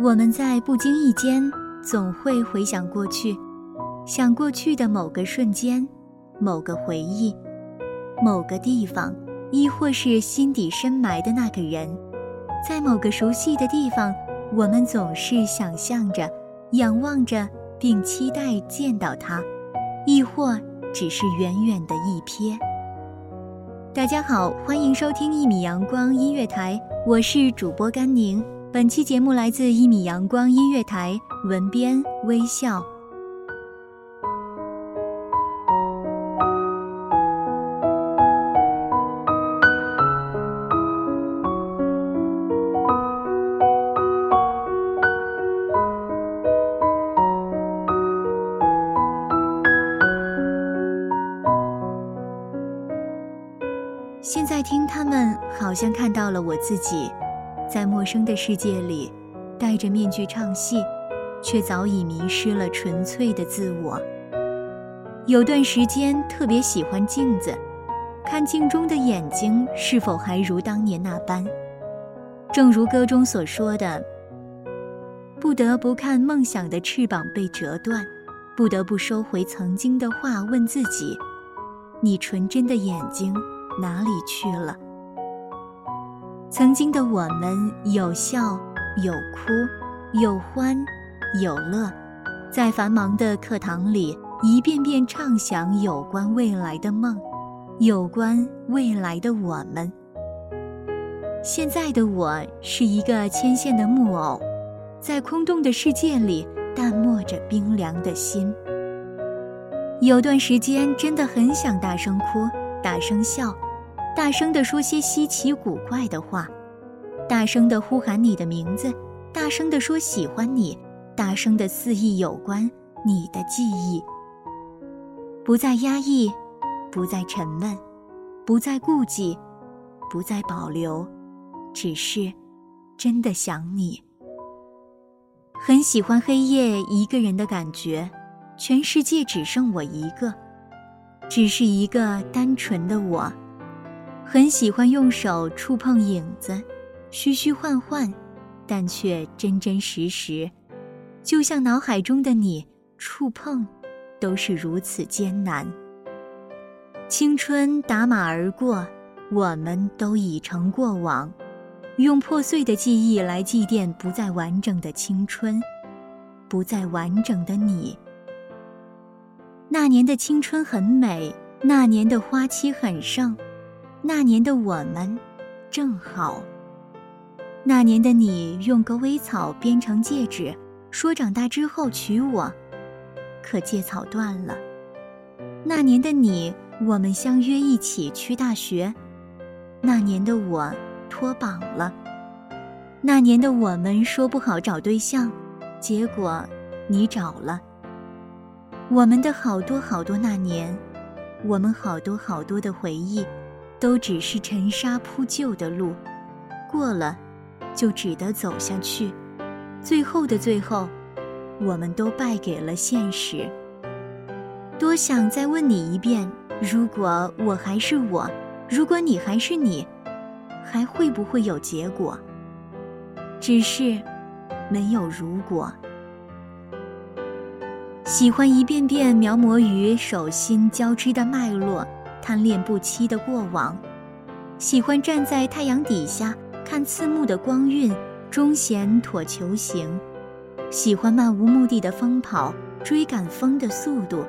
我们在不经意间总会回想过去，想过去的某个瞬间、某个回忆、某个地方，亦或是心底深埋的那个人，在某个熟悉的地方，我们总是想象着、仰望着，并期待见到他，亦或只是远远的一瞥。大家好，欢迎收听一米阳光音乐台，我是主播甘宁。本期节目来自一米阳光音乐台，文编微笑。现在听他们，好像看到了我自己。在陌生的世界里，戴着面具唱戏，却早已迷失了纯粹的自我。有段时间特别喜欢镜子，看镜中的眼睛是否还如当年那般。正如歌中所说的：“不得不看梦想的翅膀被折断，不得不收回曾经的话，问自己：你纯真的眼睛哪里去了？”曾经的我们有笑有哭，有欢有乐，在繁忙的课堂里一遍遍畅想有关未来的梦，有关未来的我们。现在的我是一个牵线的木偶，在空洞的世界里淡漠着冰凉的心。有段时间真的很想大声哭，大声笑。大声地说些稀奇古怪的话，大声地呼喊你的名字，大声地说喜欢你，大声地肆意有关你的记忆。不再压抑，不再沉闷，不再顾忌，不再保留，只是真的想你。很喜欢黑夜一个人的感觉，全世界只剩我一个，只是一个单纯的我。很喜欢用手触碰影子，虚虚幻幻，但却真真实实，就像脑海中的你，触碰都是如此艰难。青春打马而过，我们都已成过往，用破碎的记忆来祭奠不再完整的青春，不再完整的你。那年的青春很美，那年的花期很盛。那年的我们，正好。那年的你用狗尾草编成戒指，说长大之后娶我，可戒草断了。那年的你，我们相约一起去大学。那年的我脱榜了。那年的我们说不好找对象，结果你找了。我们的好多好多那年，我们好多好多的回忆。都只是尘沙铺就的路，过了，就只得走下去。最后的最后，我们都败给了现实。多想再问你一遍：如果我还是我，如果你还是你，还会不会有结果？只是，没有如果。喜欢一遍遍描摹于手心交织的脉络，贪恋不期的过往；喜欢站在太阳底下看刺目的光晕，终显妥球形；喜欢漫无目的的疯跑，追赶风的速度。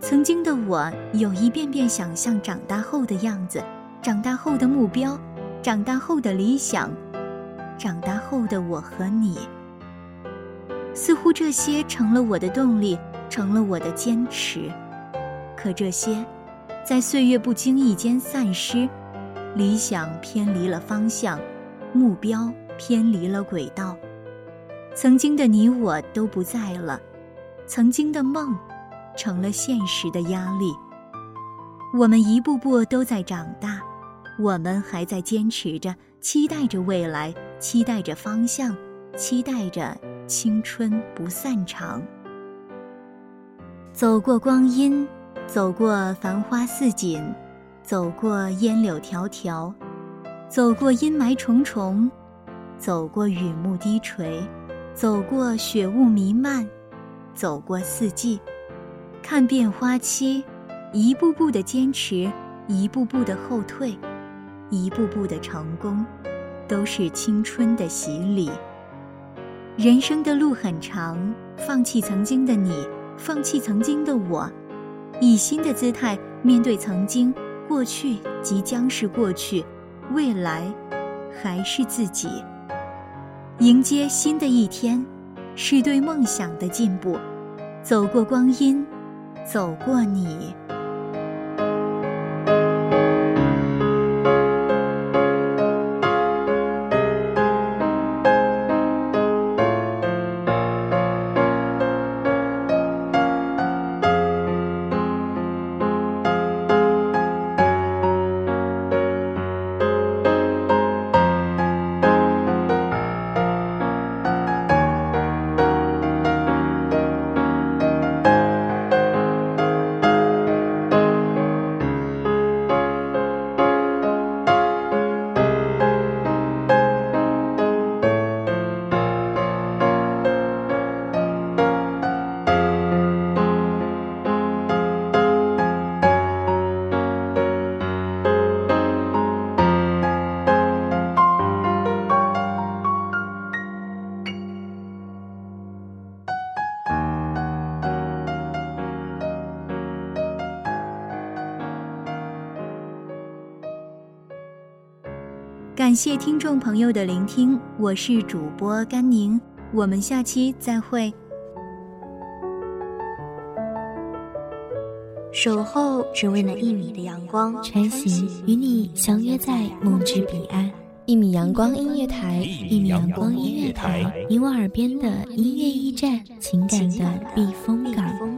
曾经的我，有一遍遍想象长大后的样子，长大后的目标，长大后的理想，长大后的我和你。似乎这些成了我的动力，成了我的坚持。可这些，在岁月不经意间散失，理想偏离了方向，目标偏离了轨道。曾经的你我都不在了，曾经的梦，成了现实的压力。我们一步步都在长大，我们还在坚持着，期待着未来，期待着方向，期待着。青春不散场，走过光阴，走过繁花似锦，走过烟柳迢迢，走过阴霾重重，走过雨幕低垂，走过雪雾弥漫，走过四季，看遍花期，一步步的坚持，一步步的后退，一步步的成功，都是青春的洗礼。人生的路很长，放弃曾经的你，放弃曾经的我，以新的姿态面对曾经、过去，即将是过去，未来还是自己。迎接新的一天，是对梦想的进步。走过光阴，走过你。感谢听众朋友的聆听，我是主播甘宁，我们下期再会。守候只为那一米的阳光，穿行与你相约在梦之彼岸。一米阳光音乐台，一米阳光音乐台，你我耳边的音乐驿站，情感的避风港。